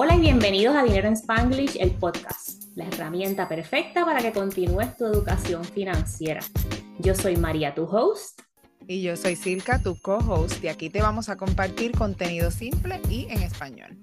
Hola y bienvenidos a Dinero en Spanglish, el podcast, la herramienta perfecta para que continúes tu educación financiera. Yo soy María, tu host. Y yo soy Silka, tu co-host, y aquí te vamos a compartir contenido simple y en español.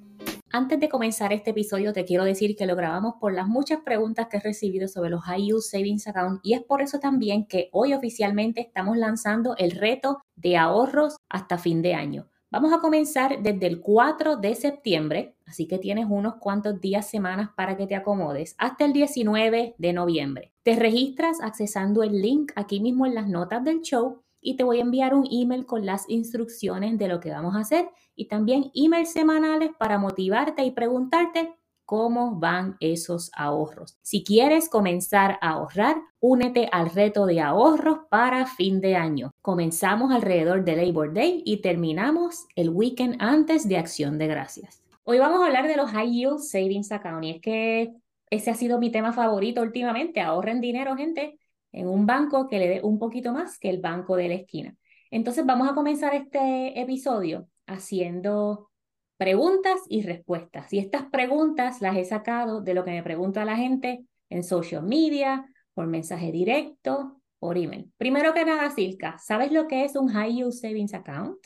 Antes de comenzar este episodio, te quiero decir que lo grabamos por las muchas preguntas que he recibido sobre los High Yield Savings Account y es por eso también que hoy oficialmente estamos lanzando el reto de ahorros hasta fin de año. Vamos a comenzar desde el 4 de septiembre, así que tienes unos cuantos días, semanas para que te acomodes, hasta el 19 de noviembre. Te registras accesando el link aquí mismo en las notas del show y te voy a enviar un email con las instrucciones de lo que vamos a hacer y también emails semanales para motivarte y preguntarte cómo van esos ahorros. Si quieres comenzar a ahorrar, únete al reto de ahorros para fin de año. Comenzamos alrededor de Labor Day y terminamos el weekend antes de Acción de Gracias. Hoy vamos a hablar de los High Yield Savings Account y es que ese ha sido mi tema favorito últimamente. Ahorren dinero, gente, en un banco que le dé un poquito más que el banco de la esquina. Entonces vamos a comenzar este episodio haciendo preguntas y respuestas. Y estas preguntas las he sacado de lo que me pregunta la gente en social media, por mensaje directo, por email. Primero que nada, Silka, ¿sabes lo que es un High Yield Savings Account?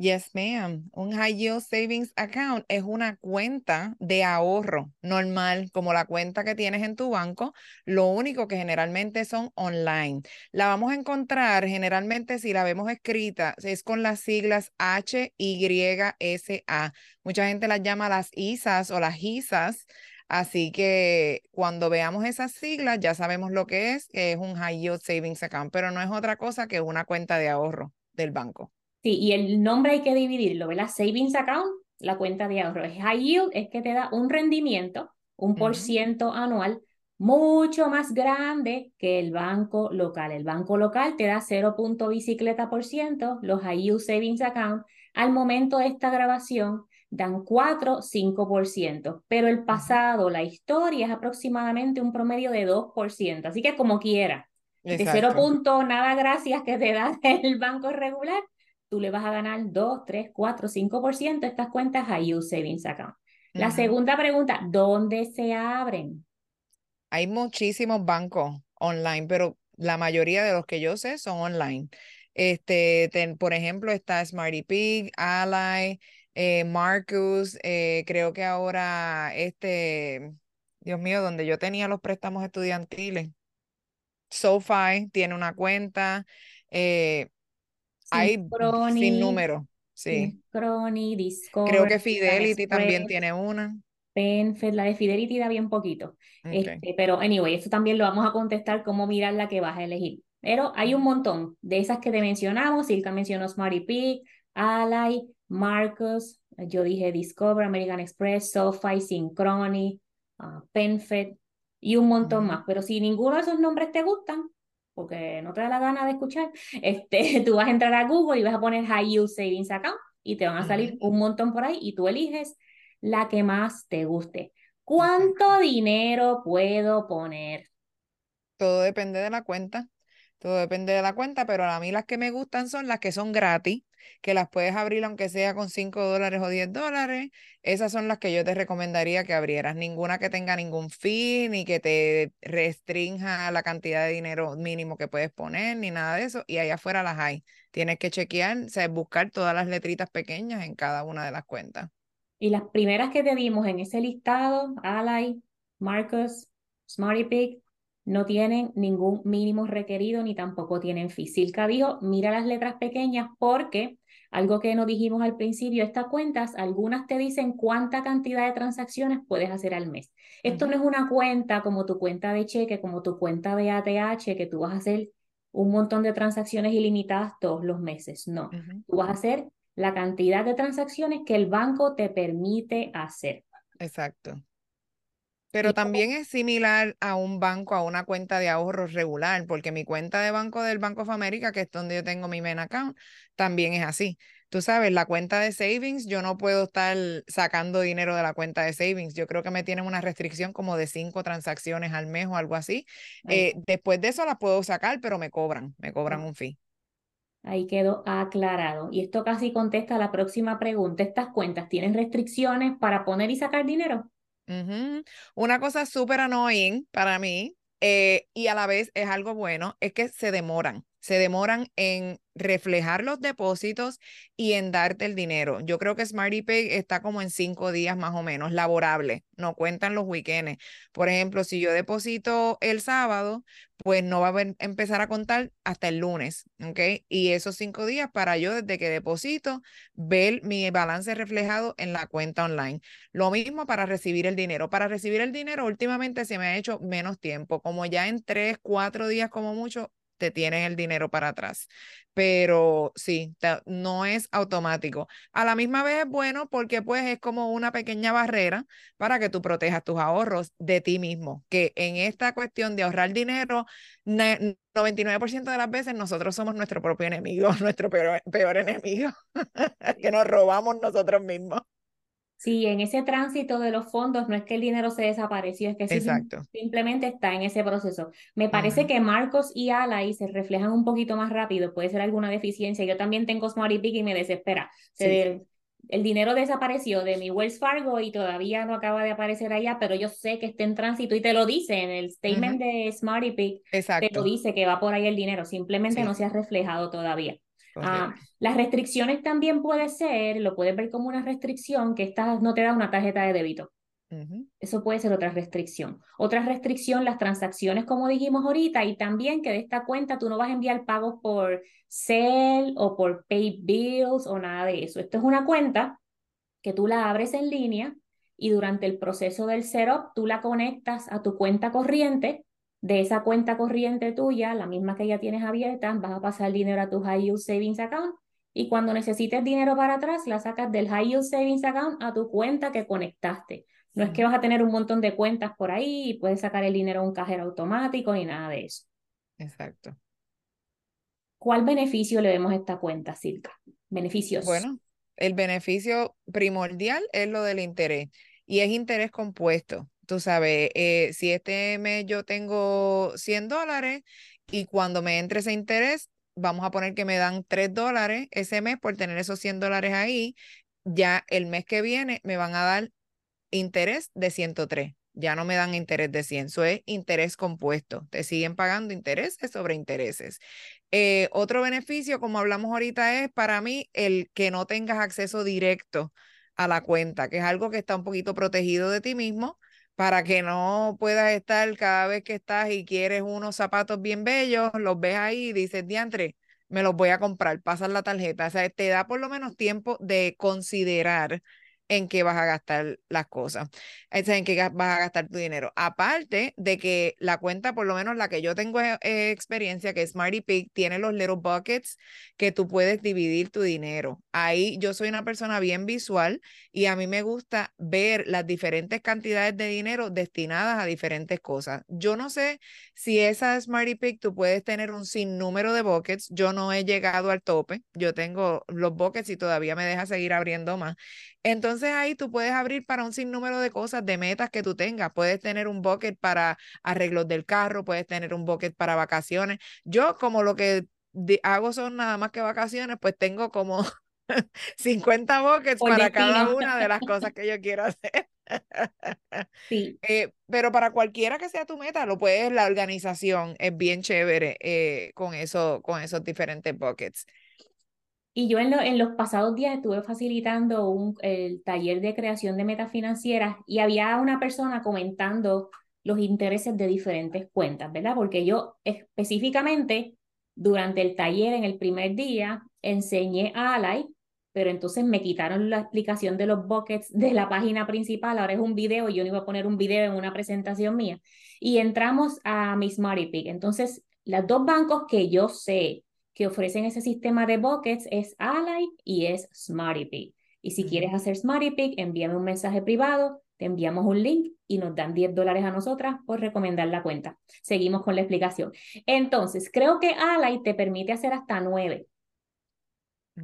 Yes, ma'am. Un High Yield Savings Account es una cuenta de ahorro normal, como la cuenta que tienes en tu banco. Lo único que generalmente son online. La vamos a encontrar generalmente si la vemos escrita, es con las siglas HYSA. Mucha gente las llama las ISAs o las ISAs. Así que cuando veamos esas siglas ya sabemos lo que es, que es un High Yield Savings Account, pero no es otra cosa que una cuenta de ahorro del banco. Sí, y el nombre hay que dividirlo, ¿verdad? Savings account, la cuenta de ahorro. High yield es que te da un rendimiento, un por ciento anual, mucho más grande que el banco local. El banco local te da 0. bicicleta por ciento, los high yield savings account al momento de esta grabación dan 4, 5%, pero el pasado, la historia es aproximadamente un promedio de 2%, así que como quiera. De 0. nada gracias que te da el banco regular, tú le vas a ganar 2, 3, 4, 5% estas cuentas a You Savings Account. La segunda pregunta, ¿dónde se abren? Hay muchísimos bancos online, pero la mayoría de los que yo sé son online. Este, por ejemplo, está Smarty Pig, Ally, eh, Marcus, eh, creo que ahora este, Dios mío, donde yo tenía los préstamos estudiantiles, SoFi tiene una cuenta. Eh, hay sin número. Sí. Discord. Creo que Fidelity también tiene una. Penfed, la de Fidelity da bien poquito. Este, pero, anyway, eso también lo vamos a contestar, cómo mirar la que vas a elegir. Pero hay un montón de esas que te mencionamos. Silka mencionó Smarty Pig, Ally, Marcus, yo dije Discover, American Express, SoFi, Synchrony, uh, PenFed y un montón más. Pero si ninguno de esos nombres te gustan, porque no te da la gana de escuchar, este, tú vas a entrar a Google y vas a poner High Yield Savings Account y te van a salir un montón por ahí y tú eliges la que más te guste. ¿Cuánto dinero puedo poner? Todo depende de la cuenta. Todo depende de la cuenta, pero a mí las que me gustan son las que son gratis, que las puedes abrir aunque sea con 5 dólares o 10 dólares. Esas son las que yo te recomendaría que abrieras. Ninguna que tenga ningún fin, ni que te restrinja la cantidad de dinero mínimo que puedes poner, ni nada de eso. Y allá afuera las hay. Tienes que chequear, o buscar todas las letritas pequeñas en cada una de las cuentas. Y las primeras que te dimos en ese listado, Ally, Marcus, Smarty Pig, no tienen ningún mínimo requerido ni tampoco tienen fee. Silka dijo, mira las letras pequeñas porque algo que no dijimos al principio, estas cuentas, algunas te dicen cuánta cantidad de transacciones puedes hacer al mes. Esto no es una cuenta como tu cuenta de cheque, como tu cuenta de ATH, que tú vas a hacer un montón de transacciones ilimitadas todos los meses. No, tú vas a hacer la cantidad de transacciones que el banco te permite hacer. Exacto. Pero también es similar a un banco, a una cuenta de ahorros regular, porque mi cuenta de banco del Banco of America, que es donde yo tengo mi main account, también es así. Tú sabes, la cuenta de savings, yo no puedo estar sacando dinero de la cuenta de savings. Yo creo que me tienen una restricción como de cinco transacciones al mes o algo así. Eh, después de eso la puedo sacar, pero me cobran, me cobran un fee. Ahí quedó aclarado. Y esto casi contesta la próxima pregunta. ¿Estas cuentas tienen restricciones para poner y sacar dinero? Una cosa súper annoying para mí eh, y a la vez es algo bueno, es que se demoran se demoran en reflejar los depósitos y en darte el dinero. Yo creo que Smarty Pay está como en cinco días más o menos, laborable, no cuentan los weekends. Por ejemplo, si yo deposito el sábado, pues no va a empezar a contar hasta el lunes, ¿ok? Y esos cinco días para yo desde que deposito, ver mi balance reflejado en la cuenta online. Lo mismo para recibir el dinero. Para recibir el dinero, últimamente se me ha hecho menos tiempo, como ya en tres, cuatro días como mucho, te tienen el dinero para atrás. Pero sí, no es automático. A la misma vez es bueno porque pues es como una pequeña barrera para que tú protejas tus ahorros de ti mismo, que en esta cuestión de ahorrar dinero, 99% de las veces nosotros somos nuestro propio enemigo, nuestro peor, peor enemigo, que nos robamos nosotros mismos. Sí, en ese tránsito de los fondos no es que el dinero se desapareció, es que simplemente está en ese proceso. Me parece que Marcos y Alay se reflejan un poquito más rápido, puede ser alguna deficiencia. Yo también tengo Smart y me desespera. el dinero desapareció de mi Wells Fargo y todavía no acaba de aparecer allá, pero yo sé que está en tránsito y te lo dice en el statement de Smarty Pig, te lo dice que va por ahí el dinero, simplemente no se ha reflejado todavía. Ah, las restricciones también puede ser, lo puedes ver como una restricción, que esta no te da una tarjeta de débito. Eso puede ser otra restricción. Otra restricción, las transacciones, como dijimos ahorita, y también que de esta cuenta tú no vas a enviar pagos por Cell o por Pay Bills o nada de eso. Esto es una cuenta que tú la abres en línea y durante el proceso del setup tú la conectas a tu cuenta corriente de esa cuenta corriente tuya, la misma que ya tienes abierta, vas a pasar el dinero a tu High Yield Savings Account y cuando necesites dinero para atrás, la sacas del High Yield Savings Account a tu cuenta que conectaste. No es que vas a tener un montón de cuentas por ahí y puedes sacar el dinero a un cajero automático ni nada de eso. Exacto. ¿Cuál beneficio le vemos a esta cuenta, Silka? Beneficios. Bueno, el beneficio primordial es lo del interés y es interés compuesto. Tú sabes, eh, si este mes yo tengo 100 dólares y cuando me entre ese interés, vamos a poner que me dan 3 dólares ese mes por tener esos 100 dólares ahí, ya el mes que viene me van a dar interés de 103. Ya no me dan interés de 100, eso es interés compuesto. Te siguen pagando intereses sobre intereses. Eh, otro beneficio, como hablamos ahorita, es para mí el que no tengas acceso directo a la cuenta, que es algo que está un poquito protegido de ti mismo para que no puedas estar cada vez que estás y quieres unos zapatos bien bellos, los ves ahí y dices, diantre, me los voy a comprar, pasas la tarjeta. O sea, te da por lo menos tiempo de considerar en qué vas a gastar las cosas, en qué vas a gastar tu dinero. Aparte de que la cuenta, por lo menos la que yo tengo eh, eh, experiencia, que es Smarty Pig, tiene los little buckets que tú puedes dividir tu dinero. Ahí yo soy una persona bien visual y a mí me gusta ver las diferentes cantidades de dinero destinadas a diferentes cosas. Yo no sé si esa Smarty Pig tú puedes tener un sinnúmero de buckets. Yo no he llegado al tope. Yo tengo los buckets y todavía me deja seguir abriendo más. Entonces ahí tú puedes abrir para un sinnúmero de cosas, de metas que tú tengas. Puedes tener un bucket para arreglos del carro, puedes tener un bucket para vacaciones. Yo como lo que hago son nada más que vacaciones, pues tengo como 50 buckets para cada una de las cosas que yo quiero hacer. Sí. Eh, pero para cualquiera que sea tu meta, lo puedes, la organización es bien chévere eh, con, eso, con esos diferentes buckets. Y yo en, en, los pasados días estuve facilitando un, el taller de creación de metas financieras y había una persona comentando los intereses de diferentes cuentas, ¿verdad? Porque yo específicamente durante el taller en el primer día enseñé a Alay, pero entonces me quitaron la explicación de los buckets de la página principal, ahora es un video y yo no iba a poner un video en una presentación mía. Y entramos a mi Smarty Pig. Entonces, los dos bancos que yo sé que ofrecen ese sistema de buckets es Ally y es SmartyPig. Y si quieres hacer SmartyPig, envíame un mensaje privado, te enviamos un link y nos dan 10 dólares a nosotras por recomendar la cuenta. Seguimos con la explicación. Entonces, creo que Ally te permite hacer hasta 9.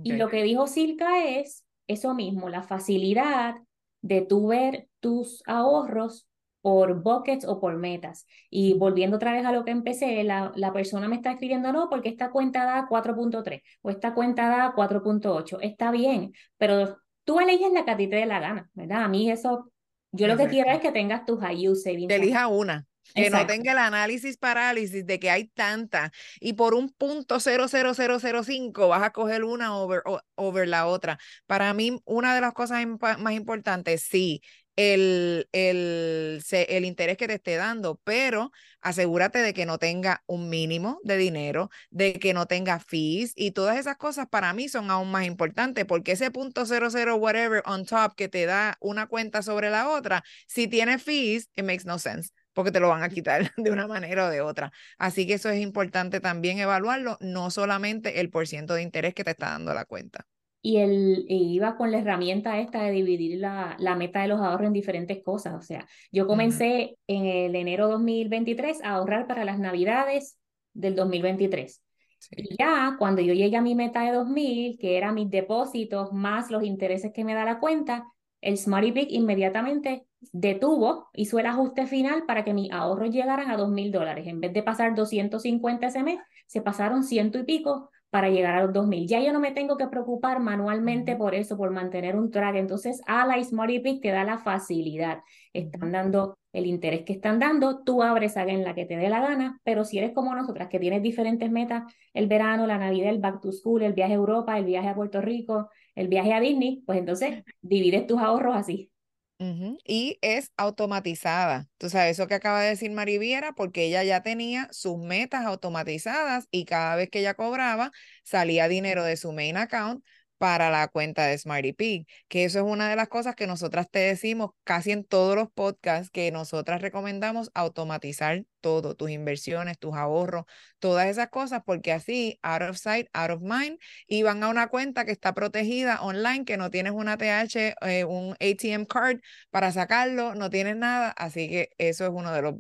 Y lo que dijo Silka es eso mismo, la facilidad de tú ver tus ahorros por buckets o por metas. Y volviendo otra vez a lo que empecé, la, la persona me está escribiendo, no, porque esta cuenta da 4.3 o esta cuenta da 4.8. Está bien, pero tú eliges la que a ti te dé la gana, ¿verdad? A mí eso, yo lo que quiero es que tengas tus high use savings. Que elija una. Que no tenga el análisis parálisis de que hay tanta y por un punto 00005 vas a coger una over, over la otra. Para mí, una de las cosas más importantes, sí, el, el, el, interés que te esté dando, pero asegúrate de que no tenga un mínimo de dinero, de que no tenga fees y todas esas cosas para mí son aún más importantes porque ese punto 00 whatever on top que te da una cuenta sobre la otra, si tiene fees, it makes no sense porque te lo van a quitar de una manera o de otra. Así que eso es importante también evaluarlo, no solamente el por ciento de interés que te está dando la cuenta. Y él iba con la herramienta esta de dividir la, la, meta de los ahorros en diferentes cosas. O sea, yo comencé en el enero 2023 a ahorrar para las navidades del 2023. Y ya cuando yo llegué a mi meta de 2000, que eran mis depósitos más los intereses que me da la cuenta, el Smarty Pick inmediatamente detuvo, hizo el ajuste final para que mis ahorros llegaran a dos mil dólares. En vez de pasar 250 ese mes, se pasaron ciento y pico para llegar a los 2000. Ya yo no me tengo que preocupar manualmente por eso, por mantener un track. Entonces, a la Smarty Pick te da la facilidad. Están dando el interés que están dando, tú abres a en la que te dé la gana, pero si eres como nosotras, que tienes diferentes metas, el verano, la Navidad, el back to school, el viaje a Europa, el viaje a Puerto Rico, el viaje a Disney, pues entonces divides tus ahorros así. Y es automatizada. Tú sabes, eso que acaba de decir Mariviera, porque ella ya tenía sus metas automatizadas y cada vez que ella cobraba, salía dinero de su main account para la cuenta de Smarty que eso es una de las cosas que nosotras te decimos casi en todos los podcasts que nosotras recomendamos automatizar todo, tus inversiones, tus ahorros, todas esas cosas, porque así, out of sight, out of mind, y van a una cuenta que está protegida online, que no tienes una TH, eh, un ATM card para sacarlo, no tienes nada, así que eso es uno de los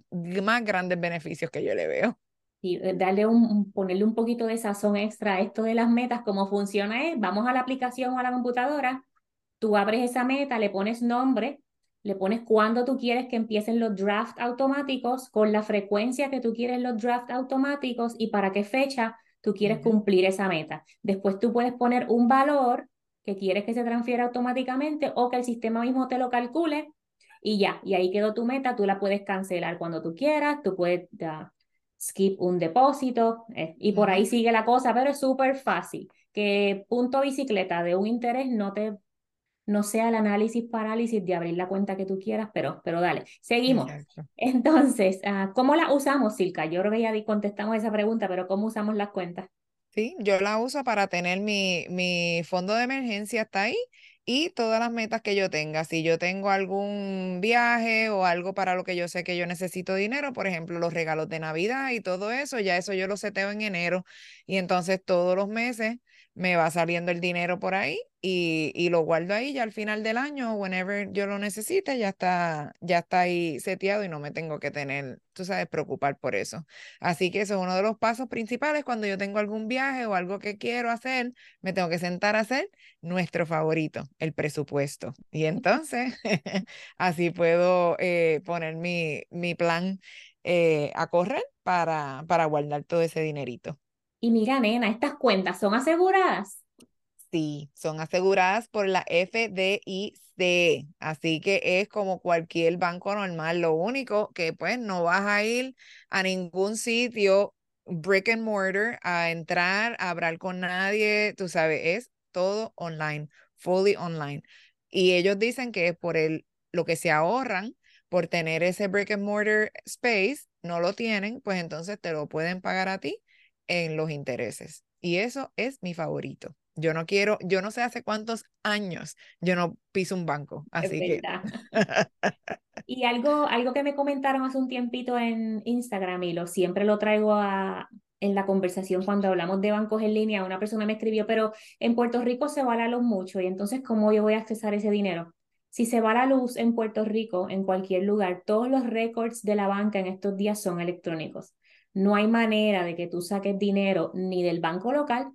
más grandes beneficios que yo le veo y eh, darle un, ponerle un poquito de sazón extra a esto de las metas, cómo funciona es, vamos a la aplicación o a la computadora, tú abres esa meta, le pones nombre, le pones cuándo tú quieres que empiecen los draft automáticos, con la frecuencia que tú quieres los draft automáticos y para qué fecha tú quieres cumplir esa meta. Después tú puedes poner un valor que quieres que se transfiera automáticamente o que el sistema mismo te lo calcule y ya, y ahí quedó tu meta, tú la puedes cancelar cuando tú quieras, tú puedes skip un depósito eh, y por ahí sigue la cosa, pero es súper fácil. Que punto bicicleta de un interés no te no sea el análisis parálisis de abrir la cuenta que tú quieras, pero, pero dale, seguimos. Entonces, uh, ¿cómo la usamos, Silka? Yo creo que ya contestamos esa pregunta, pero ¿cómo usamos las cuentas? Sí, yo la uso para tener mi, mi fondo de emergencia, está ahí, y todas las metas que yo tenga. Si yo tengo algún viaje o algo para lo que yo sé que yo necesito dinero, por ejemplo, los regalos de Navidad y todo eso, ya eso yo lo seteo en enero y entonces todos los meses me va saliendo el dinero por ahí y, y, lo guardo ahí ya al final del año, whenever yo lo necesite, ya está, ya está ahí seteado y no me tengo que tener, tú sabes, preocupar por eso. Así que eso es uno de los pasos principales cuando yo tengo algún viaje o algo que quiero hacer, me tengo que sentar a hacer nuestro favorito, el presupuesto. Y entonces, así puedo eh, poner mi, mi plan eh, a correr para, para guardar todo ese dinerito. Y mira, nena, estas cuentas son aseguradas. Sí, son aseguradas por la FDIC, así que es como cualquier banco normal. Lo único que pues no vas a ir a ningún sitio brick and mortar a entrar, a hablar con nadie, tú sabes, es todo online, fully online. Y ellos dicen que es por el, lo que se ahorran por tener ese brick and mortar space, no lo tienen, pues entonces te lo pueden pagar a ti en los intereses. Y eso es mi favorito. Yo no quiero, yo no sé hace cuántos años yo no piso un banco, así que. y algo, algo que me comentaron hace un tiempito en Instagram y lo siempre lo traigo a, en la conversación cuando hablamos de bancos en línea, una persona me escribió, pero en Puerto Rico se va la luz mucho y entonces ¿cómo yo voy a accesar ese dinero? Si se va la luz en Puerto Rico, en cualquier lugar, todos los récords de la banca en estos días son electrónicos. No hay manera de que tú saques dinero ni del banco local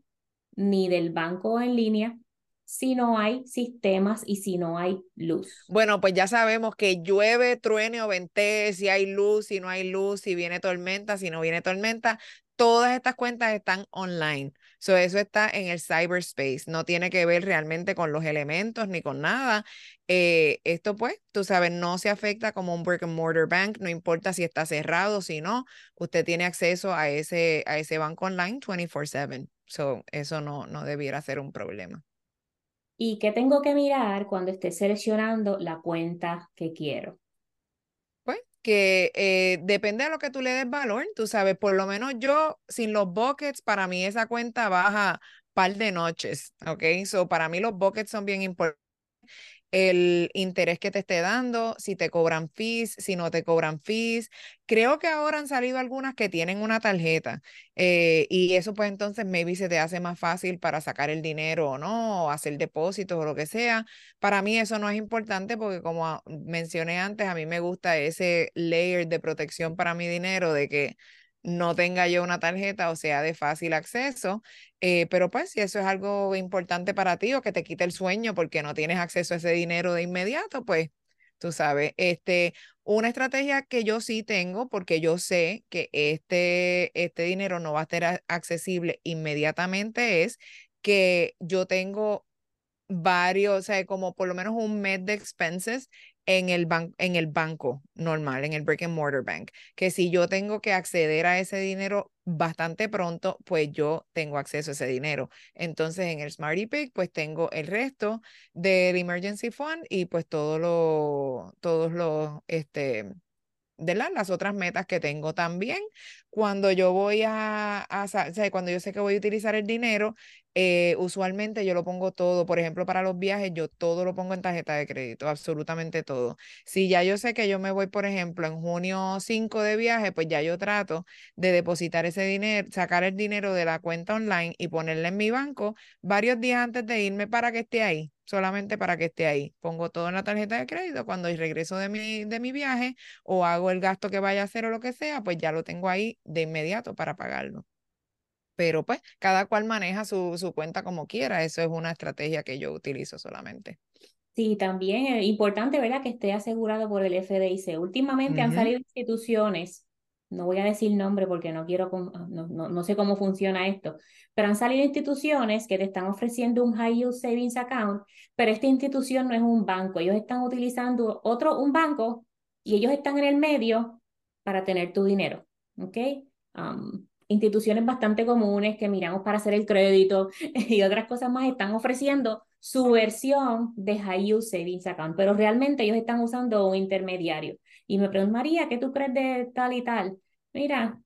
ni del banco en línea si no hay sistemas y si no hay luz? Bueno, pues ya sabemos que llueve, truene o ventee, si hay luz, si no hay luz, si viene tormenta, si no viene tormenta. Todas estas cuentas están online. So, eso está en el cyberspace. No tiene que ver realmente con los elementos ni con nada. Eh, esto, pues, tú sabes, no se afecta como un brick and mortar bank. No importa si está cerrado, si no. Usted tiene acceso a ese, a ese banco online 24/7. So, eso no, no debiera ser un problema. ¿Y qué tengo que mirar cuando esté seleccionando la cuenta que quiero? Que eh, depende de lo que tú le des valor, tú sabes, por lo menos yo sin los buckets, para mí esa cuenta baja par de noches, ¿ok? So para mí los buckets son bien importantes el interés que te esté dando, si te cobran fees, si no te cobran fees. Creo que ahora han salido algunas que tienen una tarjeta eh, y eso pues entonces maybe se te hace más fácil para sacar el dinero o no, o hacer depósitos o lo que sea. Para mí eso no es importante porque como mencioné antes, a mí me gusta ese layer de protección para mi dinero de que no tenga yo una tarjeta o sea de fácil acceso, eh, pero pues si eso es algo importante para ti o que te quite el sueño porque no tienes acceso a ese dinero de inmediato, pues tú sabes, este, una estrategia que yo sí tengo porque yo sé que este, este dinero no va a estar accesible inmediatamente es que yo tengo varios, o sea, como por lo menos un mes de expenses en el, en el banco normal, en el brick and mortar bank, que si yo tengo que acceder a ese dinero bastante pronto, pues yo tengo acceso a ese dinero. Entonces en el Smarty Pick, pues tengo el resto del Emergency Fund y pues todo lo, todos los, este, de las otras metas que tengo también. Cuando yo voy a, a o cuando yo sé que voy a utilizar el dinero, eh, usualmente yo lo pongo todo, por ejemplo, para los viajes, yo todo lo pongo en tarjeta de crédito, absolutamente todo. Si ya yo sé que yo me voy, por ejemplo, en junio 5 de viaje, pues ya yo trato de depositar ese dinero, sacar el dinero de la cuenta online y ponerla en mi banco varios días antes de irme para que esté ahí, solamente para que esté ahí. Pongo todo en la tarjeta de crédito, cuando regreso de mi, de mi viaje o hago el gasto que vaya a hacer o lo que sea, pues ya lo tengo ahí de inmediato para pagarlo pero pues cada cual maneja su, su cuenta como quiera. Eso es una estrategia que yo utilizo solamente. Sí, también es importante, ¿verdad?, que esté asegurado por el FDIC. Últimamente han salido instituciones, no voy a decir nombre porque no quiero, ah, no, no, no, sé cómo funciona esto, pero han salido instituciones que te están ofreciendo un High Yield Savings Account, pero esta institución no es un banco, ellos están utilizando otro, un banco, y ellos están en el medio para tener tu dinero, ¿ok? Um, instituciones bastante comunes que miramos para hacer el crédito y otras cosas más están ofreciendo su versión de High Yield Savings Account, pero realmente ellos están usando un intermediario. Y me pregunto, María, ¿qué tú crees de tal y tal? Mira,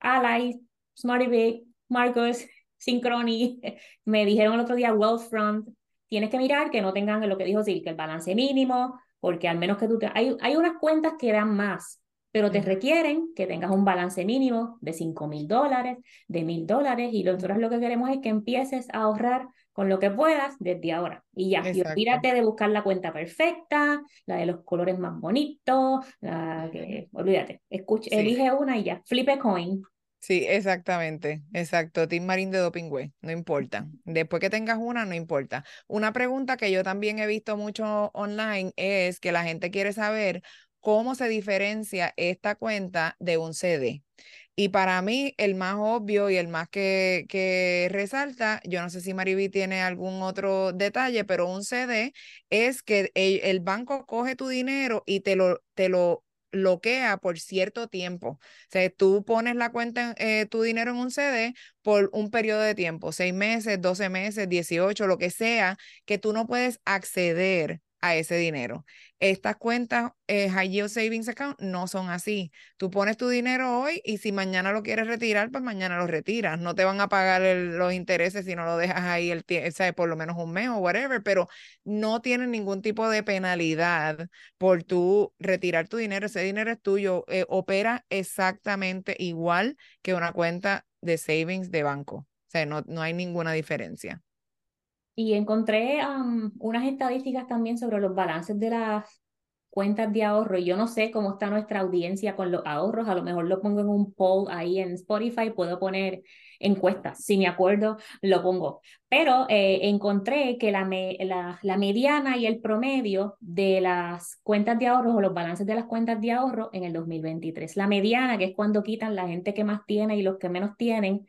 Ally, Smarty Big, Marcos, Synchrony, me dijeron el otro día Wealthfront, tienes que mirar que no tengan lo que dijo Sil, que el balance mínimo, porque al menos que tú te... Hay, hay unas cuentas que dan más, pero te requieren que tengas un balance mínimo de 5 mil dólares, de mil dólares, y nosotros lo que queremos es que empieces a ahorrar con lo que puedas desde ahora. Y ya, y olvídate de buscar la cuenta perfecta, la de los colores más bonitos, la que, olvídate, escucha, elige una y ya, flip a coin. Sí, exactamente, exacto. Team Marín de Doping Way, no importa. Después que tengas una, no importa. Una pregunta que yo también he visto mucho online es que la gente quiere saber cómo se diferencia esta cuenta de un CD. Y para mí, el más obvio y el más que, que resalta, yo no sé si Mariví tiene algún otro detalle, pero un CD es que el, banco coge tu dinero y te lo, te lo bloquea por cierto tiempo. O sea, tú pones la cuenta, eh, tu dinero en un CD por un periodo de tiempo, seis meses, doce meses, dieciocho, lo que sea, que tú no puedes acceder a ese dinero. Estas cuentas eh, High Yield Savings Account no son así. Tú pones tu dinero hoy y si mañana lo quieres retirar, pues mañana lo retiras. No te van a pagar los intereses si no lo dejas ahí el sea, por lo menos un mes o whatever, pero no tienen ningún tipo de penalidad por tú retirar tu dinero. Ese dinero es tuyo. Eh, opera exactamente igual que una cuenta de savings de banco. O sea, no, no hay ninguna diferencia. Y encontré unas estadísticas también sobre los balances de las cuentas de ahorro. Yo no sé cómo está nuestra audiencia con los ahorros. A lo mejor lo pongo en un poll ahí en Spotify. Puedo poner encuestas. Si me acuerdo, lo pongo. Pero eh, encontré que la, la, la, mediana y el promedio de las cuentas de ahorro o los balances de las cuentas de ahorro en el 2023. La mediana, que es cuando quitan la gente que más tiene y los que menos tienen,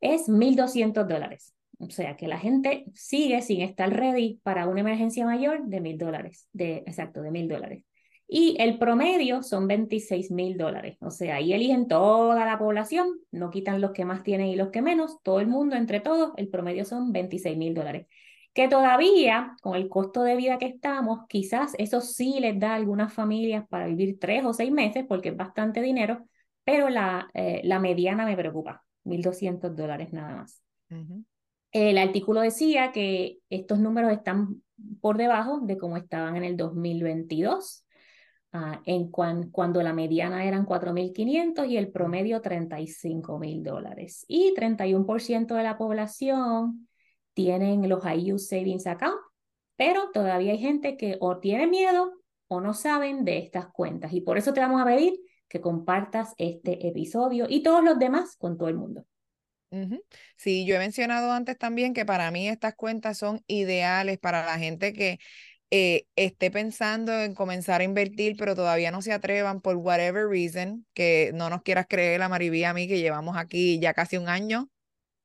es 1.200 dólares. O sea que la gente sigue sin estar ready para una emergencia mayor de mil dólares, de, exacto, de mil dólares. Y el promedio son 26 mil dólares. O sea, ahí eligen toda la población, no quitan los que más tienen y los que menos, todo el mundo entre todos, el promedio son 26 mil dólares. Que todavía, con el costo de vida que estamos, quizás eso sí les da a algunas familias para vivir tres o seis meses, porque es bastante dinero, pero la, eh, la mediana me preocupa, 1.200 dólares nada más. El artículo decía que estos números están por debajo de cómo estaban en el 2022, ah, en cuando la mediana eran 4.500 y el promedio 35.000 dólares. Y 31% de la población tienen los IU Savings Account, pero todavía hay gente que o tiene miedo o no saben de estas cuentas. Y por eso te vamos a pedir que compartas este episodio y todos los demás con todo el mundo. Sí, yo he mencionado antes también que para mí estas cuentas son ideales para la gente que eh, esté pensando en comenzar a invertir, pero todavía no se atrevan por whatever reason, que no nos quieras creer la Maribí a mí, que llevamos aquí ya casi un año,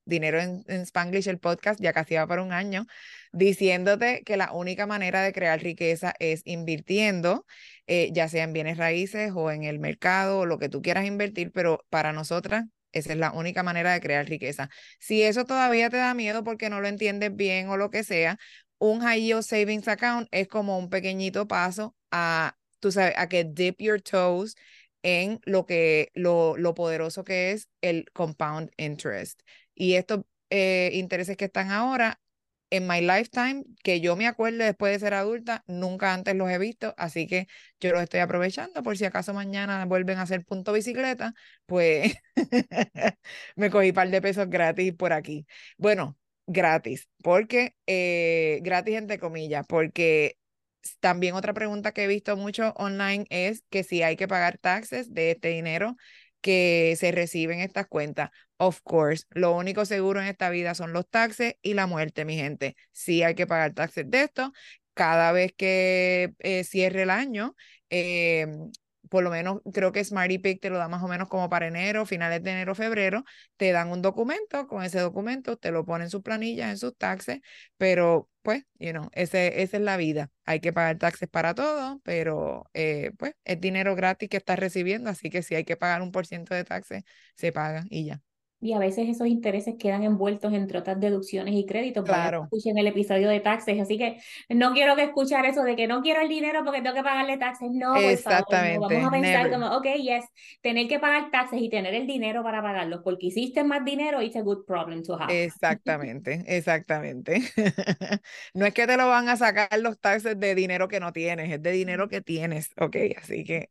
Dinero en, Spanglish, el podcast, ya casi va para un año, diciéndote que la única manera de crear riqueza es invirtiendo, eh, ya sea en bienes raíces o en el mercado o lo que tú quieras invertir, pero para nosotras esa es la única manera de crear riqueza. Si eso todavía te da miedo porque no lo entiendes bien o lo que sea, un high yield savings account es como un pequeñito paso a, tú sabes, a que dip your toes en lo que lo, lo poderoso que es el compound interest. Y estos eh, intereses que están ahora en my lifetime, que yo me acuerde después de ser adulta, nunca antes los he visto, así que yo los estoy aprovechando por si acaso mañana vuelven a hacer punto bicicleta, pues me cogí un par de pesos gratis por aquí. Bueno, gratis, porque, eh, gratis entre comillas, porque también otra pregunta que he visto mucho online es que si hay que pagar taxes de este dinero que se reciben estas cuentas. Of course, lo único seguro en esta vida son los taxes y la muerte, mi gente. Sí hay que pagar taxes de esto. Cada vez que eh, cierre el año, eh, por lo menos creo que Smarty Pick te lo da más o menos como para enero, finales de enero, febrero, te dan un documento, con ese documento te lo ponen en sus planillas, en sus taxes, pero pues, you know, ese, esa es la vida. Hay que pagar taxes para todo, pero eh, pues es dinero gratis que estás recibiendo, así que si hay que pagar un por ciento de taxes, se paga y ya y a veces esos intereses quedan envueltos entre otras deducciones y créditos. Claro. Escuchen el episodio de taxes, así que no quiero que escuchar eso de que no quiero el dinero porque tengo que pagarle taxes. No, Exactamente. Vamos a pensar como, ok, yes, tener que pagar taxes y tener el dinero para pagarlos porque hiciste más dinero, it's a good problem to have. Exactamente, exactamente. no es que te lo van a sacar los taxes de dinero que no tienes, es de dinero que tienes, ok, así que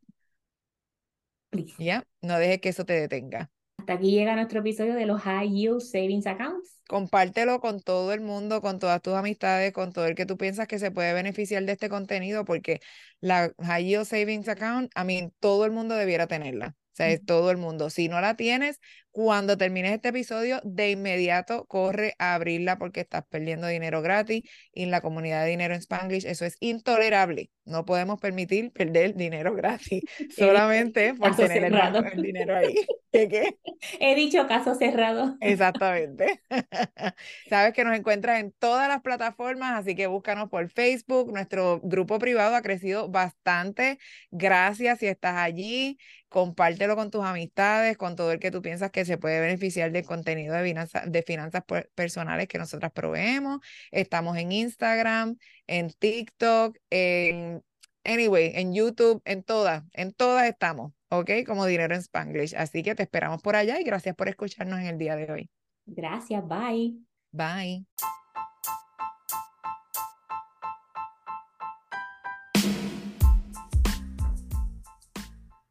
ya, no dejes que eso te detenga. Hasta aquí llega nuestro episodio de los High Yield Savings Accounts. Compártelo con todo el mundo, con todas tus amistades, con todo el que tú piensas que se puede beneficiar de este contenido, porque la High Yield Savings Account, a mí, todo el mundo debiera tenerla. O sea, es todo el mundo. Si no la tienes, cuando termines este episodio, de inmediato corre a abrirla porque estás perdiendo dinero gratis y en la comunidad de dinero en Spanglish eso es intolerable. No podemos permitir perder dinero gratis solamente por tener el, dinero ahí. ¿Qué, He dicho caso cerrado. Exactamente. Sabes que nos encuentras en todas las plataformas, así que búscanos por Facebook. Nuestro grupo privado ha crecido bastante. Gracias si estás allí. Compártelo con tus amistades, con todo el que tú piensas que se puede beneficiar del contenido de, finanzas, de finanzas personales que nosotras proveemos. Estamos en Instagram, en TikTok, en, anyway, en YouTube, en todas, en todas estamos, ¿ok? Como Dinero en Spanglish. Así que te esperamos por allá y gracias por escucharnos en el día de hoy. Gracias, bye. Bye.